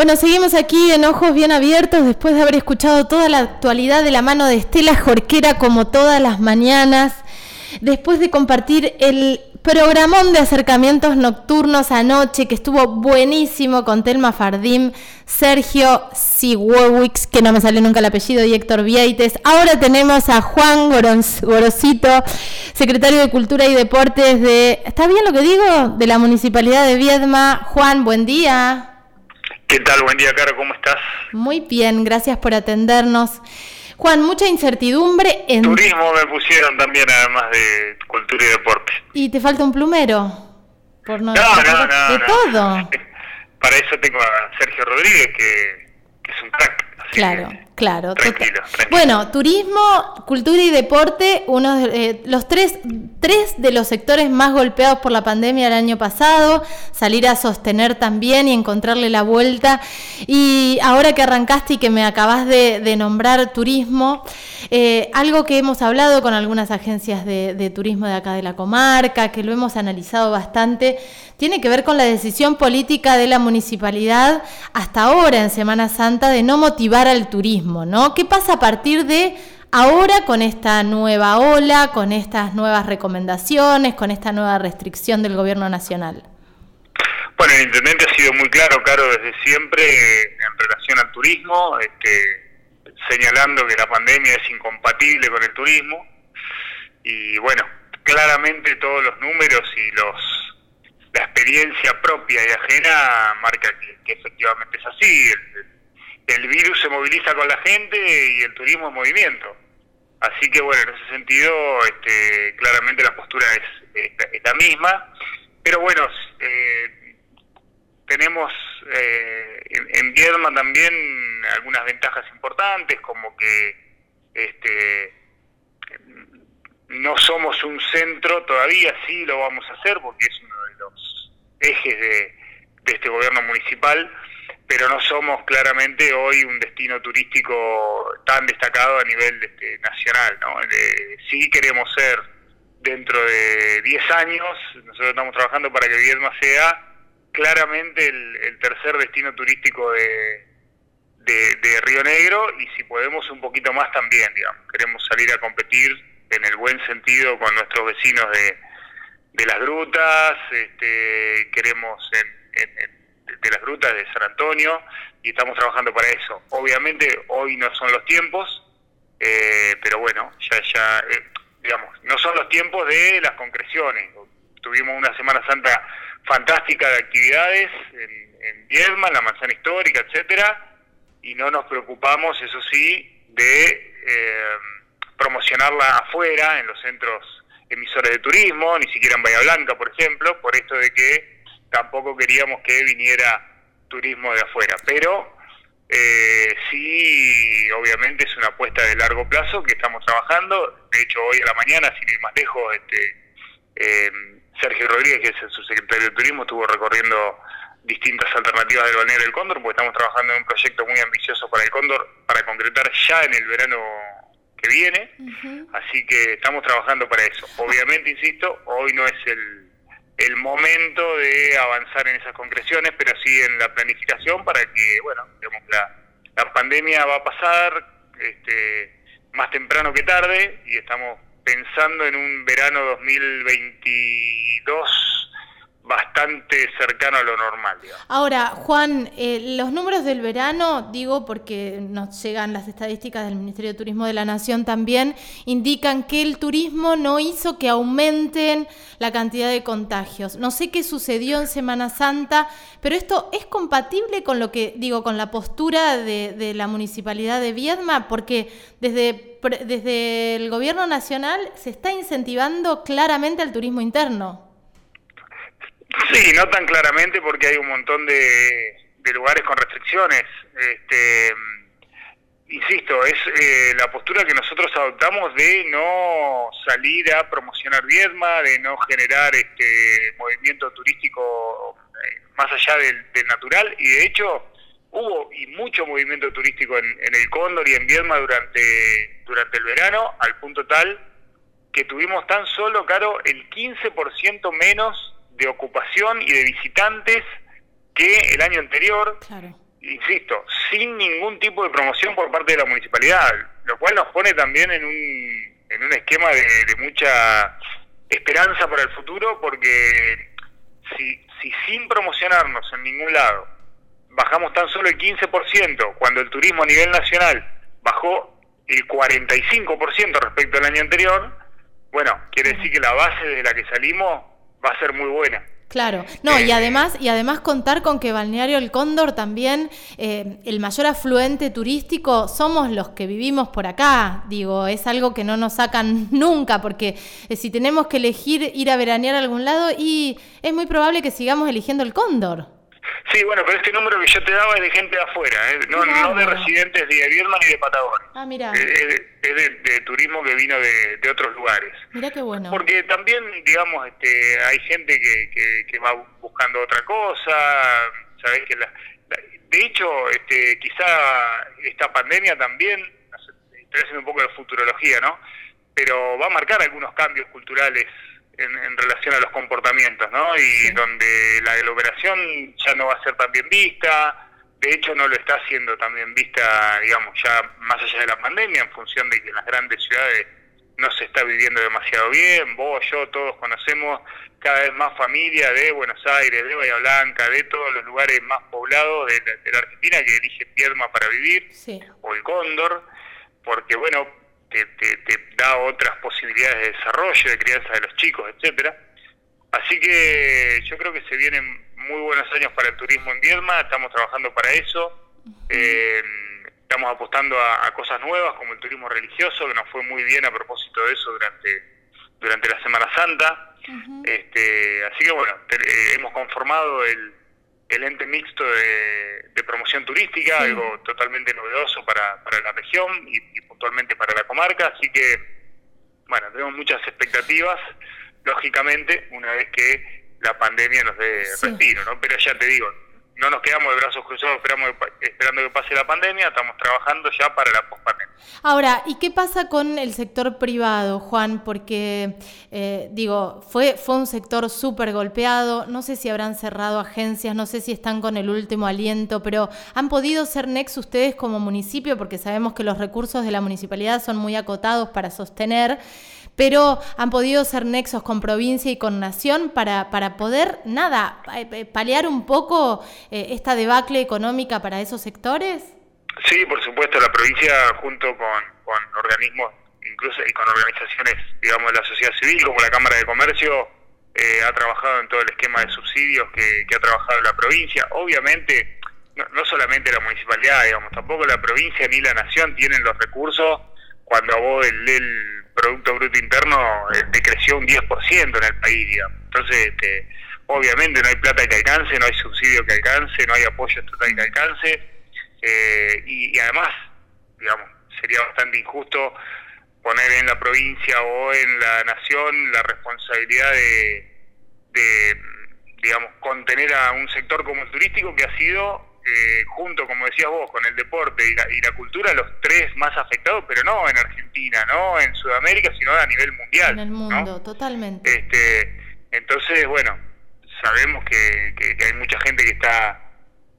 Bueno, seguimos aquí en Ojos Bien Abiertos después de haber escuchado toda la actualidad de la mano de Estela Jorquera como todas las mañanas, después de compartir el programón de acercamientos nocturnos anoche que estuvo buenísimo con Telma Fardim, Sergio Sigowix, que no me sale nunca el apellido, y Héctor Vieites. Ahora tenemos a Juan Gorosito, secretario de Cultura y Deportes de, ¿está bien lo que digo? De la Municipalidad de Viedma. Juan, buen día. ¿Qué tal? Buen día, Caro, ¿cómo estás? Muy bien, gracias por atendernos. Juan, mucha incertidumbre en... Turismo me pusieron también, además de cultura y deporte. ¿Y te falta un plumero? Por no, no, no, De todo. Para eso tengo a Sergio Rodríguez, que, que es un crack. Claro, claro. Bueno, turismo, cultura y deporte, uno de, eh, los tres, tres de los sectores más golpeados por la pandemia el año pasado, salir a sostener también y encontrarle la vuelta. Y ahora que arrancaste y que me acabas de, nombrar turismo, eh, algo que hemos hablado con algunas agencias de, de turismo de acá de la comarca, que lo hemos analizado bastante, tiene que ver con la decisión política de la municipalidad hasta ahora en Semana Santa de no motivar al turismo, ¿no? ¿Qué pasa a partir de ahora con esta nueva ola, con estas nuevas recomendaciones, con esta nueva restricción del gobierno nacional? Bueno, el intendente ha sido muy claro, Caro, desde siempre en relación al turismo, este, señalando que la pandemia es incompatible con el turismo y bueno, claramente todos los números y los la experiencia propia y ajena marca que, efectivamente es así. El, virus se moviliza con la gente y el turismo en movimiento. Así que bueno, en ese sentido, este, claramente la postura es, la misma. Pero bueno, eh, tenemos eh, en, Viedma también algunas ventajas importantes, como que este, no somos un centro, todavía sí lo vamos a hacer, porque es uno de los ejes de, este gobierno municipal, pero no somos claramente hoy un destino turístico tan destacado a nivel este, nacional. ¿no? sí queremos ser dentro de 10 años, nosotros estamos trabajando para que Viedma sea claramente el, tercer destino turístico de, de, Río Negro y si podemos un poquito más también, digamos, queremos salir a competir en el buen sentido con nuestros vecinos de, de las grutas, este, queremos de las grutas de San Antonio y estamos trabajando para eso. Obviamente hoy no son los tiempos, eh, pero bueno, ya, ya, eh, digamos, no son los tiempos de las concreciones. Tuvimos una Semana Santa fantástica de actividades en, en Viedma, en la manzana histórica, etcétera, y no nos preocupamos, eso sí, de eh, promocionarla afuera, en los centros emisores de turismo, ni siquiera en Bahía Blanca, por ejemplo, por esto de que tampoco queríamos que viniera turismo de afuera. Pero eh, sí, obviamente es una apuesta de largo plazo que estamos trabajando. De hecho, hoy a la mañana, sin ir más lejos, este, eh, Sergio Rodríguez, que es el subsecretario de Turismo, estuvo recorriendo distintas alternativas del balneario del Cóndor, porque estamos trabajando en un proyecto muy ambicioso para el Cóndor, para concretar ya en el verano que viene, así que estamos trabajando para eso. Obviamente, insisto, hoy no es el, el momento de avanzar en esas concreciones, pero sí en la planificación para que, bueno, digamos, la, la pandemia va a pasar este, más temprano que tarde y estamos pensando en un verano 2022 bastante cercano a lo normal. Ahora, Juan, eh, los números del verano, digo porque nos llegan las estadísticas del Ministerio de Turismo de la Nación también, indican que el turismo no hizo que aumenten la cantidad de contagios. No sé qué sucedió en Semana Santa, pero esto es compatible con lo que digo, con la postura de, de la Municipalidad de Viedma, porque desde, desde el Gobierno Nacional se está incentivando claramente al turismo interno. Sí, no tan claramente porque hay un montón de, lugares con restricciones. Este, insisto, es eh, la postura que nosotros adoptamos de no salir a promocionar Viedma, de no generar este movimiento turístico eh, más allá del, natural y de hecho hubo y mucho movimiento turístico en, el Cóndor y en Viedma durante, durante el verano, al punto tal que tuvimos tan solo, Caro, el 15% menos de ocupación y de visitantes que el año anterior. insisto, sin ningún tipo de promoción por parte de la municipalidad, lo cual nos pone también en un, en un esquema de, mucha esperanza para el futuro, porque si, si sin promocionarnos en ningún lado bajamos tan solo el 15%, cuando el turismo a nivel nacional bajó el 45% respecto al año anterior, bueno, quiere decir que la base de la que salimos va a ser muy buena. Claro, no, y además, y además contar con que Balneario El Cóndor también, eh, el mayor afluente turístico, somos los que vivimos por acá. Digo, es algo que no nos sacan nunca, porque eh, si tenemos que elegir ir a veranear a algún lado, y es muy probable que sigamos eligiendo el Cóndor. Sí, bueno, pero este número que yo te daba es de gente de afuera, ¿eh? no, no de residentes ni de Vierma ni de Patagonia. Ah, mira. Es, de, turismo que vino de, otros lugares. Mira qué bueno. Porque también, digamos, este, hay gente que, que, va buscando otra cosa, ¿sabes? Que la, de hecho, este, quizá esta pandemia también, estoy haciendo un poco de futurología, ¿no? Pero va a marcar algunos cambios culturales en, relación a los comportamientos, ¿no? Y donde la aglomeración ya no va a ser tan bien vista, de hecho no lo está haciendo tan bien vista, digamos, ya más allá de la pandemia, en función de que en las grandes ciudades no se está viviendo demasiado bien, vos, yo, todos conocemos cada vez más familias de Buenos Aires, de Bahía Blanca, de todos los lugares más poblados de, la Argentina que eligen Pierma para vivir, o el Cóndor, porque bueno, te, te, da otras posibilidades de desarrollo, de crianza de los chicos, etcétera. Así que yo creo que se vienen muy buenos años para el turismo en Viedma, estamos trabajando para eso. Eh, estamos apostando a, cosas nuevas como el turismo religioso, que nos fue muy bien a propósito de eso durante, durante la Semana Santa. este, así que bueno, eh, hemos conformado el, el ente mixto de, promoción turística, algo totalmente novedoso para, para la región y, puntualmente para la comarca, así que, bueno, tenemos muchas expectativas, lógicamente, una vez que la pandemia nos dé respiro, ¿no? Pero ya te digo, no nos quedamos de brazos cruzados esperamos, esperando que pase la pandemia, estamos trabajando ya para la pospandemia. Ahora, ¿y qué pasa con el sector privado, Juan? Porque, eh, digo, fue, fue un sector súper golpeado, no sé si habrán cerrado agencias, no sé si están con el último aliento, pero ¿han podido ser nexo ustedes como municipio? Porque sabemos que los recursos de la municipalidad son muy acotados para sostener pero han podido ser nexos con provincia y con nación para, para poder, nada, eh, eh, paliar un poco eh, esta debacle económica para esos sectores? Sí, por supuesto, la provincia junto con, organismos, incluso y con organizaciones, digamos, de la sociedad civil, como la Cámara de Comercio, ha trabajado en todo el esquema de subsidios que, ha trabajado la provincia. Obviamente, no, solamente la municipalidad, digamos, tampoco la provincia ni la nación tienen los recursos cuando a vos el, el Producto Bruto Interno decreció un 10% en el país, digamos. Entonces, este, obviamente no hay plata que alcance, no hay subsidio que alcance, no hay apoyo total que alcance, eh, y, además, digamos, sería bastante injusto poner en la provincia o en la nación la responsabilidad de, de digamos, contener a un sector como el turístico que ha sido eh, junto, como decías vos, con el deporte y la, y la cultura, los tres más afectados, pero no en Argentina, no en Sudamérica, sino a nivel mundial. En el mundo, totalmente. Este, entonces, bueno, sabemos que, que, hay mucha gente que está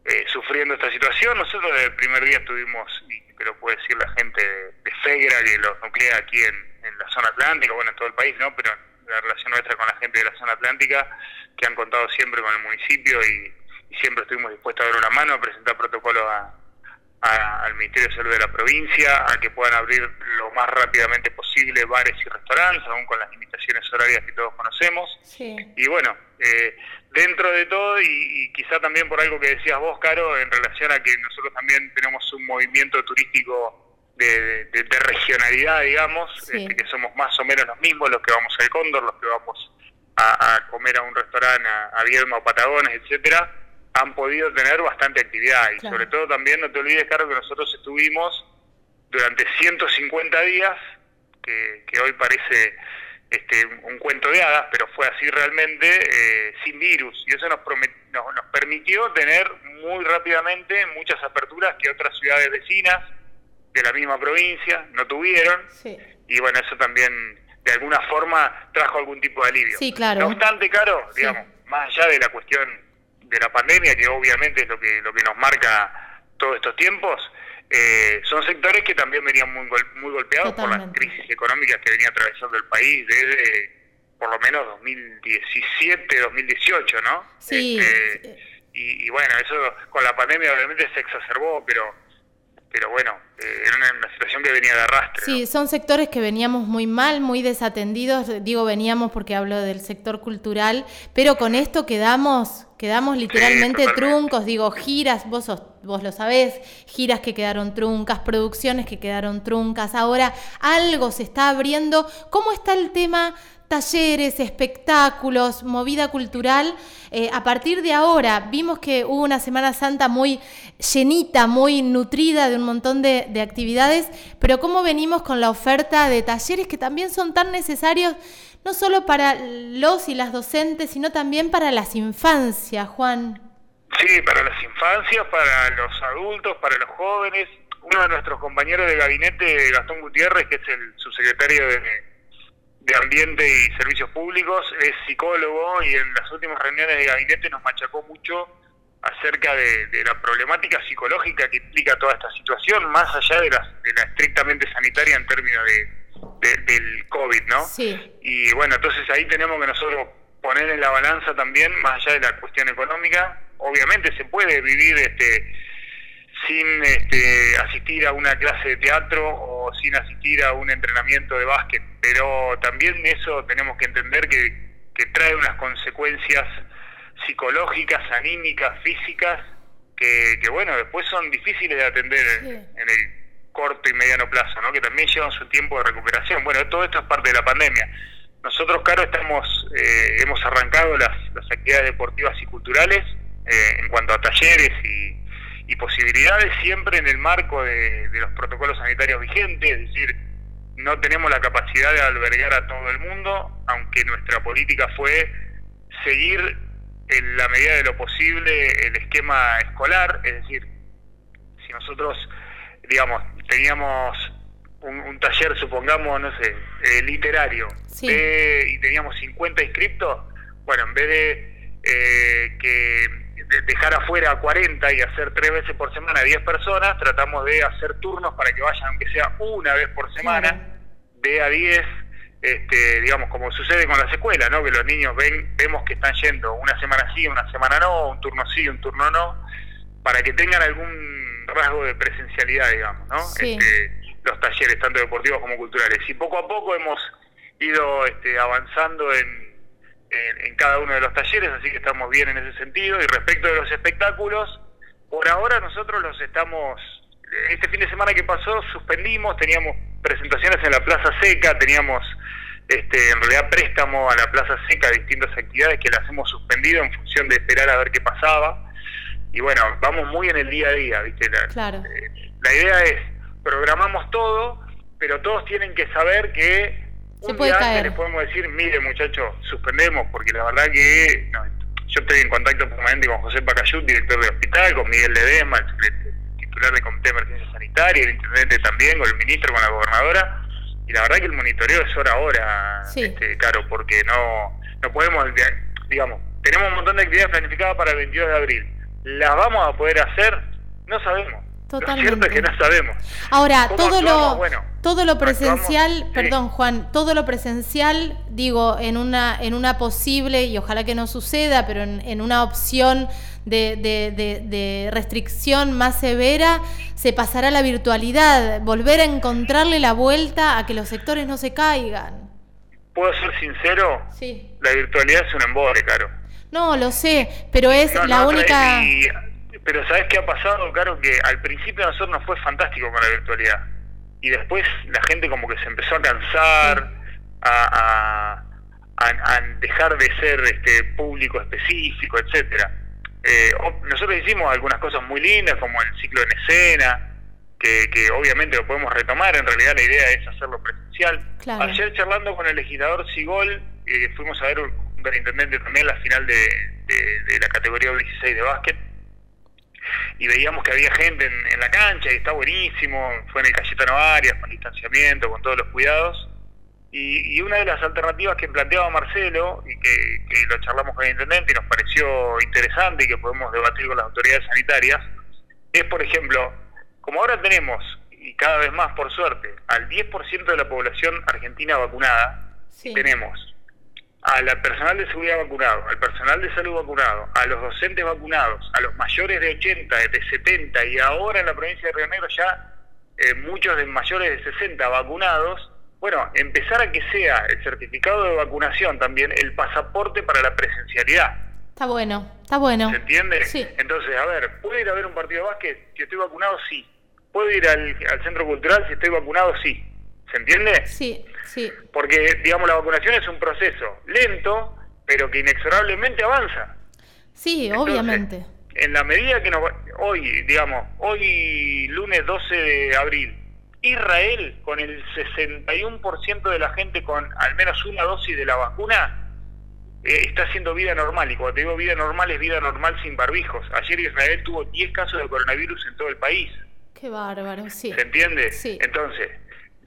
eh, sufriendo esta situación. Nosotros desde el primer día estuvimos, y te lo puede decir la gente de, Fegra, que los nuclea aquí en, en la zona atlántica, bueno, en todo el país, ¿no? Pero la relación nuestra con la gente de la zona atlántica, que han contado siempre con el municipio y y siempre estuvimos dispuestos a dar una mano, a presentar protocolos al Ministerio de Salud de la provincia, a que puedan abrir lo más rápidamente posible bares y restaurantes, aún con las limitaciones horarias que todos conocemos. Y bueno, eh, dentro de todo, y, quizá también por algo que decías vos, Caro, en relación a que nosotros también tenemos un movimiento turístico de, regionalidad, digamos, este, que somos más o menos los mismos, los que vamos al Cóndor, los que vamos a, comer a un restaurante, a, a Vierma o Patagones, etcétera han podido tener bastante actividad. Y sobre todo también, no te olvides, Caro, que nosotros estuvimos durante 150 días, que, hoy parece este, un cuento de hadas, pero fue así realmente, eh, sin virus. Y eso nos, nos, permitió tener muy rápidamente muchas aperturas que otras ciudades vecinas de la misma provincia no tuvieron. Y bueno, eso también de alguna forma trajo algún tipo de alivio. Sí, claro. No obstante, Caro, digamos, más allá de la cuestión de la pandemia, que obviamente es lo que, lo que nos marca todos estos tiempos, eh, son sectores que también venían muy, muy golpeados por las crisis económicas que venía atravesando el país desde por lo menos 2017, 2018, ¿no? Sí. Este, y, y, bueno, eso con la pandemia obviamente se exacerbó, pero pero bueno, eh, era una, situación que venía de arrastre. Sí, son sectores que veníamos muy mal, muy desatendidos, digo veníamos porque hablo del sector cultural, pero con esto quedamos, quedamos literalmente truncos, digo giras, vos, vos lo sabés, giras que quedaron truncas, producciones que quedaron truncas, ahora algo se está abriendo, ¿cómo está el tema talleres, espectáculos, movida cultural. Eh, a partir de ahora vimos que hubo una Semana Santa muy llenita, muy nutrida de un montón de, actividades, pero cómo venimos con la oferta de talleres que también son tan necesarios, no solo para los y las docentes, sino también para las infancias, Juan. Sí, para las infancias, para los adultos, para los jóvenes. Uno de nuestros compañeros de gabinete, Gastón Gutiérrez, que es el subsecretario de de Ambiente y Servicios Públicos, es psicólogo y en las últimas reuniones de gabinete nos machacó mucho acerca de, la problemática psicológica que implica toda esta situación, más allá de la, de la estrictamente sanitaria en términos de, del COVID, ¿no? Sí. Y bueno, entonces ahí tenemos que nosotros poner en la balanza también, más allá de la cuestión económica, obviamente se puede vivir este sin este, asistir a una clase de teatro o sin asistir a un entrenamiento de básquet, pero también eso tenemos que entender que, trae unas consecuencias psicológicas, anímicas, físicas, que, bueno, después son difíciles de atender en el corto y mediano plazo, ¿no? que también llevan su tiempo de recuperación. Bueno, todo esto es parte de la pandemia. Nosotros, Caro, estamos, eh, hemos arrancado las, actividades deportivas y culturales eh, en cuanto a talleres y, y posibilidades siempre en el marco de, los protocolos sanitarios vigentes, es decir, no tenemos la capacidad de albergar a todo el mundo, aunque nuestra política fue seguir en la medida de lo posible el esquema escolar, es decir, si nosotros, digamos, teníamos un, taller, supongamos, no sé, eh, literario, y teníamos 50 inscriptos, bueno, en vez de eh, que dejar afuera a 40 y hacer tres veces por semana a 10 personas, tratamos de hacer turnos para que vayan, aunque sea una vez por semana, de a 10, este, digamos, como sucede con las escuelas, ¿no? que los niños ven, vemos que están yendo una semana sí, una semana no, un turno sí, un turno no, para que tengan algún rasgo de presencialidad, digamos, ¿no? Este, los talleres, tanto deportivos como culturales. Y poco a poco hemos ido este, avanzando en en, cada uno de los talleres, así que estamos bien en ese sentido. Y respecto de los espectáculos, por ahora nosotros los estamos, este fin de semana que pasó suspendimos, teníamos presentaciones en la Plaza Seca, teníamos este, en realidad préstamo a la Plaza Seca, distintas actividades que las hemos suspendido en función de esperar a ver qué pasaba. Y bueno, vamos muy en el día a día, ¿viste? La, claro. Eh, la idea es, programamos todo, pero todos tienen que saber que un puede día les podemos decir, mire muchachos, suspendemos, porque la verdad que yo estoy en contacto permanente con José Pacayut, director de hospital, con Miguel Ledema, el titular de Comité de Emergencia Sanitaria, el intendente también, con el ministro, con la gobernadora, y la verdad que el monitoreo es hora a hora, este, claro, porque no, no podemos, digamos, tenemos un montón de actividades planificadas para el 22 de abril. ¿Las vamos a poder hacer? No sabemos. Totalmente. Lo cierto es que no sabemos. Ahora, todo lo, todo lo presencial, perdón Juan, todo lo presencial, digo, en una, en una posible, y ojalá que no suceda, pero en, una opción de, de, restricción más severa, se pasará a la virtualidad, volver a encontrarle la vuelta a que los sectores no se caigan. ¿Puedo ser sincero? Sí. La virtualidad es un embole, Caro. No, lo sé, pero es la única... Pero ¿sabes qué ha pasado, Caro? Que al principio a nosotros nos fue fantástico con la virtualidad. Y después la gente como que se empezó a cansar, a, a, dejar de ser este público específico, etcétera. Eh, nosotros hicimos algunas cosas muy lindas, como el ciclo en escena, que, que, obviamente lo podemos retomar, en realidad la idea es hacerlo presencial. Ayer charlando con el legislador Sigol, eh, fuimos a ver un superintendente también la final de, de la categoría 16 de básquet, y veíamos que había gente en, la cancha y está buenísimo, fue en el Cayetano Arias con distanciamiento, con todos los cuidados. Y, una de las alternativas que planteaba Marcelo y que, lo charlamos con el intendente y nos pareció interesante y que podemos debatir con las autoridades sanitarias es, por ejemplo, como ahora tenemos, y cada vez más por suerte, al 10% de la población argentina vacunada, tenemos al personal de seguridad vacunado, al personal de salud vacunado, a los docentes vacunados, a los mayores de 80, de 70 y ahora en la provincia de Río Negro ya eh, muchos de mayores de 60 vacunados, bueno, empezar a que sea el certificado de vacunación también el pasaporte para la presencialidad. Está bueno, está bueno. ¿Se entiende? Sí. Entonces, a ver, ¿puedo ir a ver un partido de básquet si estoy vacunado? Sí. ¿Puedo ir al, al centro cultural si estoy vacunado? Sí. ¿Se entiende? Sí, sí. Porque, digamos, la vacunación es un proceso lento, pero que inexorablemente avanza. Sí, obviamente. En la medida que nos, hoy, digamos, hoy lunes 12 de abril, Israel con el 61% de la gente con al menos una dosis de la vacuna eh, está haciendo vida normal. Y cuando te digo vida normal es vida normal sin barbijos. Ayer Israel tuvo 10 casos de coronavirus en todo el país. Qué bárbaro, sí. ¿Se entiende? Sí. Entonces,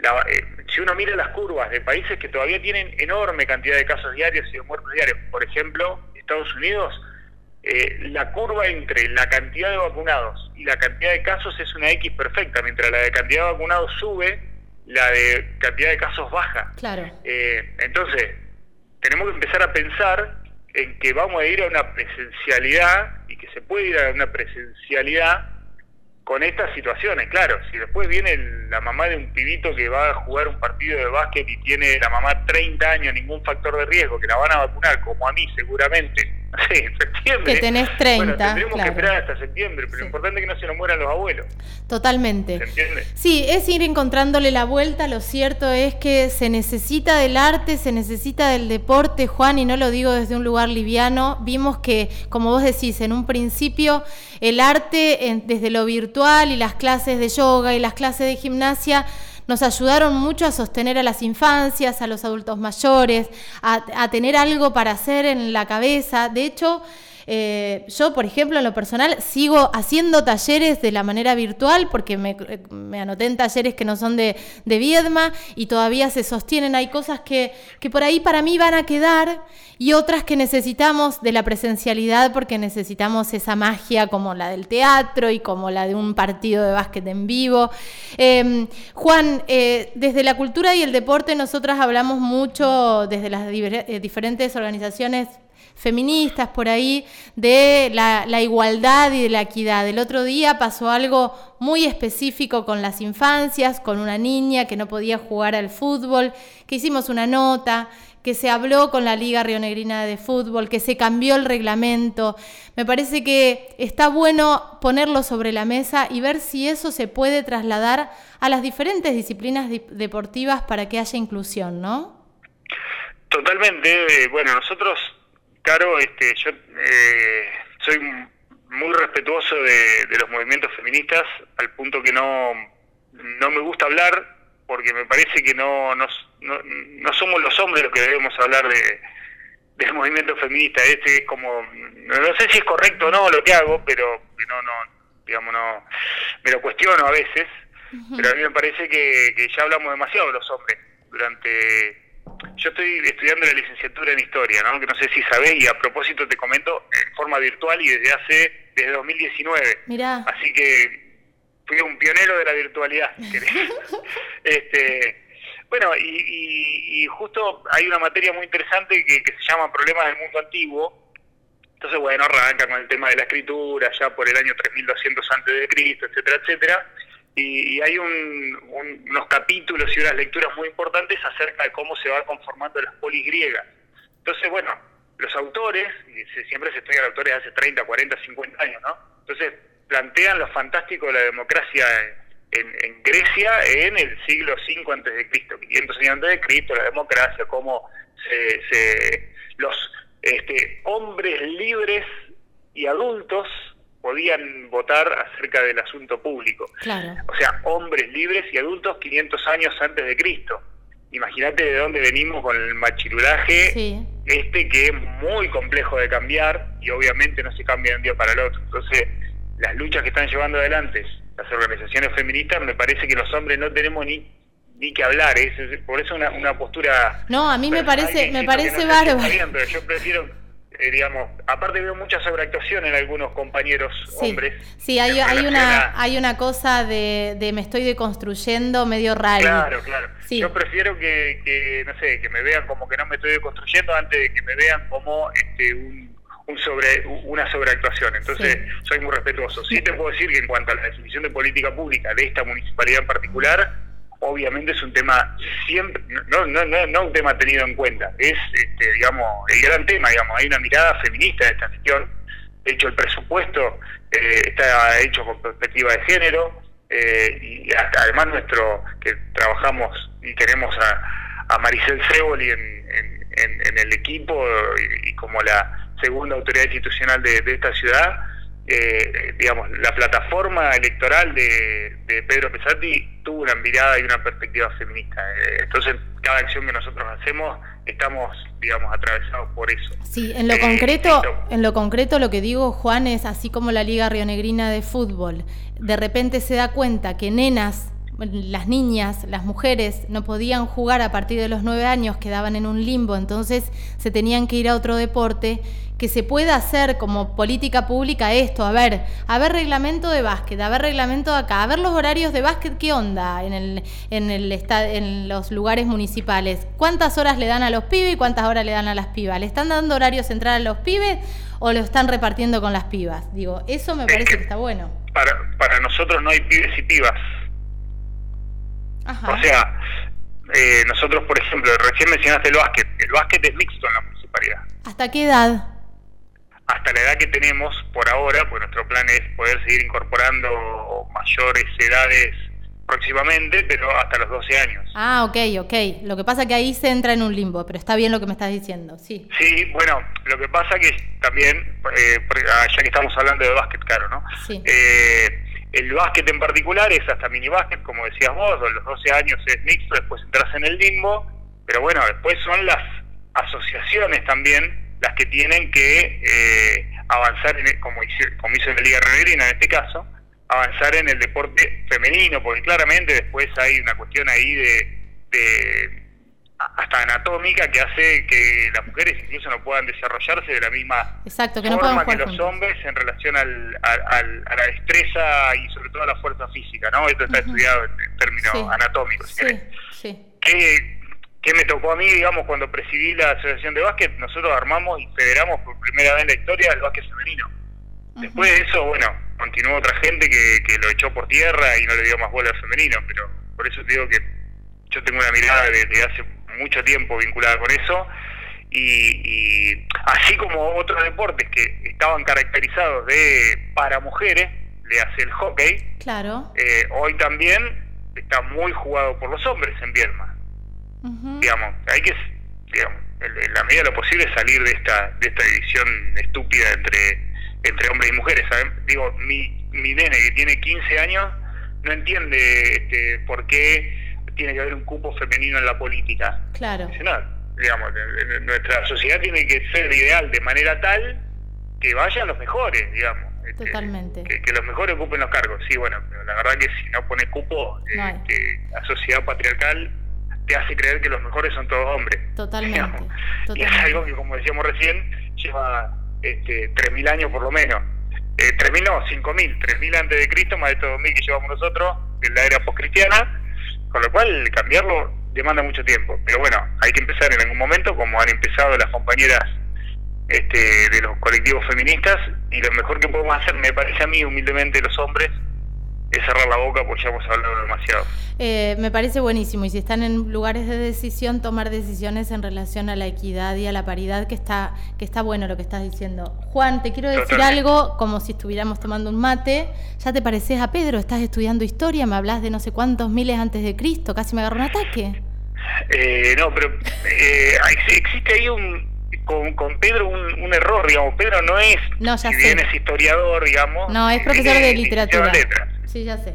eh, si uno mira las curvas de países que todavía tienen enorme cantidad de casos diarios y de muertos diarios, por ejemplo, Estados Unidos, eh, la curva entre la cantidad de vacunados y la cantidad de casos es una X perfecta, mientras la de cantidad de vacunados sube, la de cantidad de casos baja. Claro. Eh, entonces, tenemos que empezar a pensar en que vamos a ir a una presencialidad y que se puede ir a una presencialidad con estas situaciones, claro, si después viene la mamá de un pibito que va a jugar un partido de básquet y tiene la mamá 30 años, ningún factor de riesgo, que la van a vacunar, como a mí seguramente, Sí, en septiembre. Que tenés 30. Bueno, tendremos que esperar hasta septiembre, pero lo importante es que no se nos mueran los abuelos. Totalmente. ¿Se entiende? Sí, es ir encontrándole la vuelta. Lo cierto es que se necesita del arte, se necesita del deporte, Juan, y no lo digo desde un lugar liviano. Vimos que, como vos decís, en un principio el arte desde lo virtual y las clases de yoga y las clases de gimnasia nos ayudaron mucho a sostener a las infancias, a los adultos mayores, a, tener algo para hacer en la cabeza. De hecho, eh, yo, por ejemplo, en lo personal, sigo haciendo talleres de la manera virtual porque me, anoté en talleres que no son de, de, Viedma y todavía se sostienen. Hay cosas que, que por ahí para mí van a quedar y otras que necesitamos de la presencialidad porque necesitamos esa magia como la del teatro y como la de un partido de básquet en vivo. Em, Juan, eh, desde la cultura y el deporte nosotras hablamos mucho desde las eh, diferentes organizaciones feministas por ahí de la, igualdad y de la equidad. El otro día pasó algo muy específico con las infancias, con una niña que no podía jugar al fútbol, que hicimos una nota, que se habló con la Liga Rionegrina de Fútbol, que se cambió el reglamento. Me parece que está bueno ponerlo sobre la mesa y ver si eso se puede trasladar a las diferentes disciplinas deportivas para que haya inclusión, ¿no? Totalmente. Bueno, nosotros Claro, este, yo eh, soy muy respetuoso de, los movimientos feministas, al punto que no, no me gusta hablar, porque me parece que no, no, no, somos los hombres los que debemos hablar de, del movimiento feminista. Este es como, no sé si es correcto o no lo que hago, pero no, no, digamos, no, me lo cuestiono a veces, pero a mí me parece que, que ya hablamos demasiado de los hombres durante yo estoy estudiando la licenciatura en historia, ¿no? que no sé si sabés, y a propósito te comento, en forma virtual y desde hace, desde 2019. Mirá. Así que fui un pionero de la virtualidad. este, bueno, y, justo hay una materia muy interesante que, se llama Problemas del Mundo Antiguo. Entonces, bueno, arranca con el tema de la escritura, ya por el año 3200 antes de Cristo, etcétera, etcétera y, hay unos capítulos y unas lecturas muy importantes acerca de cómo se va conformando las polis griegas. Entonces, bueno, los autores, y siempre se estudian autores hace 30, 40, 50 años, ¿no? Entonces, plantean lo fantástico de la democracia en, Grecia en el siglo V antes de Cristo, 500 años antes de Cristo, la democracia, cómo se, los este, hombres libres y adultos podían votar acerca del asunto público. O sea, hombres libres y adultos 500 años antes de Cristo. Imagínate de dónde venimos con el machirulaje este que es muy complejo de cambiar y obviamente no se cambia de un día para el otro. Entonces, las luchas que están llevando adelante las organizaciones feministas, me parece que los hombres no tenemos ni ni que hablar, es, por eso una, una postura... No, a mí me parece, me parece bárbaro. pero yo prefiero eh, digamos, aparte veo mucha sobreactuación en algunos compañeros hombres. Sí, hay, hay una, hay una cosa de, de, me estoy deconstruyendo medio raro. Claro, claro. Yo prefiero que, que, no sé, que me vean como que no me estoy deconstruyendo antes de que me vean como este, un, un sobre, una sobreactuación. Entonces, soy muy respetuoso. Sí te puedo decir que en cuanto a la definición de política pública de esta municipalidad en particular, obviamente es un tema siempre, no, no, no, no un tema tenido en cuenta, es, este, digamos, el gran tema, digamos, hay una mirada feminista de esta gestión, de hecho el presupuesto eh, está hecho con perspectiva de género, eh, y además nuestro, que trabajamos y tenemos a, a Maricel Ceboli en, en, el equipo y, como la segunda autoridad institucional de, de esta ciudad, eh, digamos, la plataforma electoral de, Pedro Pesati tuvo una mirada y una perspectiva feminista. Eh, entonces, cada acción que nosotros hacemos estamos, digamos, atravesados por eso. Sí, en lo eh, concreto, en lo concreto lo que digo, Juan, es así como la Liga Rionegrina de fútbol, de repente se da cuenta que nenas las niñas, las mujeres no podían jugar a partir de los nueve años, quedaban en un limbo, entonces se tenían que ir a otro deporte que se pueda hacer como política pública esto, a ver, a ver reglamento de básquet, a ver reglamento de acá, a ver los horarios de básquet, ¿qué onda en, el, en, el en los lugares municipales? ¿Cuántas horas le dan a los pibes y cuántas horas le dan a las pibas? ¿Le están dando horario central a los pibes o lo están repartiendo con las pibas? Digo, eso me parece que, está bueno. Para, para nosotros no hay pibes y pibas. O sea, eh, nosotros, por ejemplo, recién mencionaste el básquet. El básquet es mixto en la municipalidad. ¿Hasta qué edad? hasta la edad que tenemos por ahora, pues nuestro plan es poder seguir incorporando mayores edades próximamente, pero hasta los 12 años. Ah, ok, ok. Lo que pasa es que ahí se entra en un limbo, pero está bien lo que me estás diciendo, sí. Sí, bueno, lo que pasa que también, eh, ah, ya que estamos hablando de básquet, claro, ¿no? Sí. Eh, el básquet en particular es hasta mini básquet, como decías vos, a los 12 años es mixto, después entras en el limbo, pero bueno, después son las asociaciones también las que tienen que eh, avanzar, en como, hizo, como hizo la Liga Renegrina en este caso, avanzar en el deporte femenino, porque claramente después hay una cuestión ahí de, hasta anatómica que hace que las mujeres incluso no puedan desarrollarse de la misma forma que los hombres en relación al, a la destreza y sobre todo a la fuerza física, ¿no? Esto está estudiado en, términos anatómicos. Sí, sí. ¿Qué me tocó a mí, digamos, cuando presidí la Asociación de Básquet? Nosotros armamos y federamos por primera vez en la historia el básquet femenino. Después de eso, bueno, continuó otra gente que, que lo echó por tierra y no le dio más bola al femenino, pero por eso te digo que yo tengo una mirada desde hace mucho tiempo vinculada con eso. Y, así como otros deportes que estaban caracterizados de para mujeres, le hace el hockey, claro. Eh, hoy también está muy jugado por los hombres en Viedma. Digamos, hay que, digamos, en la medida de lo posible salir de esta de esta división estúpida entre entre hombres y mujeres. Digo, mi, mi nene que tiene 15 años no entiende este, por qué tiene que haber un cupo femenino en la política. Claro. digamos, nuestra sociedad tiene que ser ideal de manera tal que vayan los mejores, digamos. Este, Totalmente. Que, los mejores ocupen los cargos. Sí, bueno, pero la verdad que si no pone cupo, este, la sociedad patriarcal te hace creer que los mejores son todos hombres. Totalmente. Y es algo que, como decíamos recién, lleva este, 3.000 años por lo menos. Eh, 3.000 no, 5.000. 3.000 antes de Cristo, más de estos 2.000 que llevamos nosotros, en la era postcristiana, con lo cual cambiarlo demanda mucho tiempo. Pero bueno, hay que empezar en algún momento, como han empezado las compañeras este, de los colectivos feministas, y lo mejor que podemos hacer, me parece a mí, humildemente, los hombres, es cerrar la boca porque ya hemos hablado demasiado. Eh, me parece buenísimo y si están en lugares de decisión, tomar decisiones en relación a la equidad y a la paridad, que está, que está bueno lo que estás diciendo. Juan, te quiero decir algo como si estuviéramos tomando un mate. Ya te pareces a Pedro, estás estudiando historia, me hablas de no sé cuántos miles antes de Cristo, casi me agarró un ataque. Eh, no, pero eh, existe ahí un, con, con Pedro un, error, digamos. Pedro no es, no, ya si bien es historiador, digamos. No, es profesor de literatura. Sí, ya sé.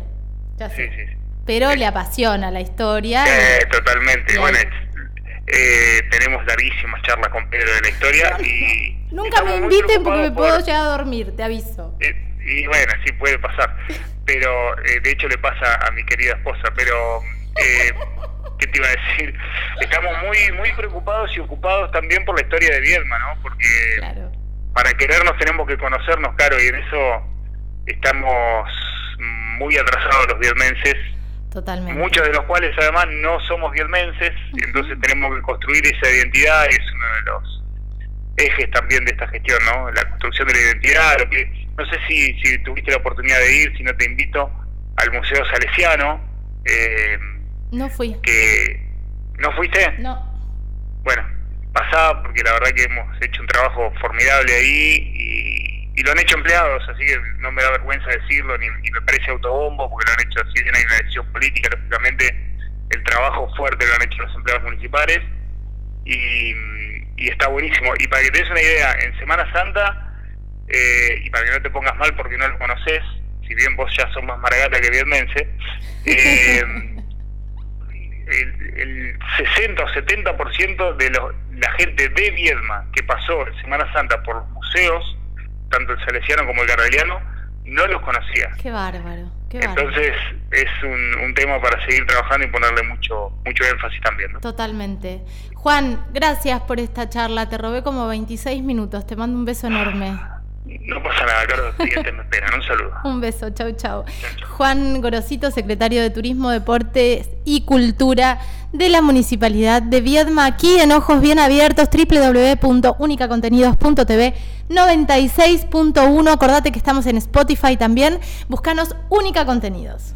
Ya sé. Pero le apasiona la historia. Sí, totalmente. Bueno, eh, tenemos larguísimas charlas con Pedro de la historia y... Nunca me inviten porque me puedo llegar a dormir, te aviso. Eh, y bueno, sí puede pasar. Pero eh, de hecho le pasa a mi querida esposa. Pero ¿qué te iba a decir? Estamos muy muy preocupados y ocupados también por la historia de Viedma, ¿no? Porque para querernos tenemos que conocernos, claro, y en eso estamos muy atrasados los viedmenses. Totalmente. Muchos de los cuales además no somos viedmenses, entonces tenemos que construir esa identidad, es uno de los ejes también de esta gestión, ¿no? La construcción de la identidad, lo que no sé si, si tuviste la oportunidad de ir, si no te invito al Museo Salesiano. Eh, no fui. Que, ¿No fuiste? No. Bueno, pasaba porque la verdad que hemos hecho un trabajo formidable ahí y, lo han hecho empleados, así que no me da vergüenza decirlo, ni, me parece autobombo, porque lo han hecho así, hay una decisión política, lógicamente el trabajo fuerte lo han hecho los empleados municipales y, y está buenísimo. Y para que te des una idea, en Semana Santa, eh, y para que no te pongas mal porque no lo conoces, si bien vos ya sos más margata que vietmense, eh, el, el 60 o 70% de la gente de Viedma que pasó en Semana Santa por museos, tanto el salesiano como el gardeliano, no los conocía. Qué bárbaro. Entonces es un, un, tema para seguir trabajando y ponerle mucho mucho énfasis también. ¿no? Totalmente. Juan, gracias por esta charla. Te robé como 26 minutos. Te mando un beso enorme. No pasa nada, Carlos. Siguiente me esperan. Un saludo. un beso. Chau, chau. Juan Gorosito, secretario de Turismo, Deportes y Cultura de la Municipalidad de Viedma, aquí en Ojos Bien Abiertos, www.unicacontenidos.tv 96.1. Acordate que estamos en Spotify también. Búscanos Única Contenidos.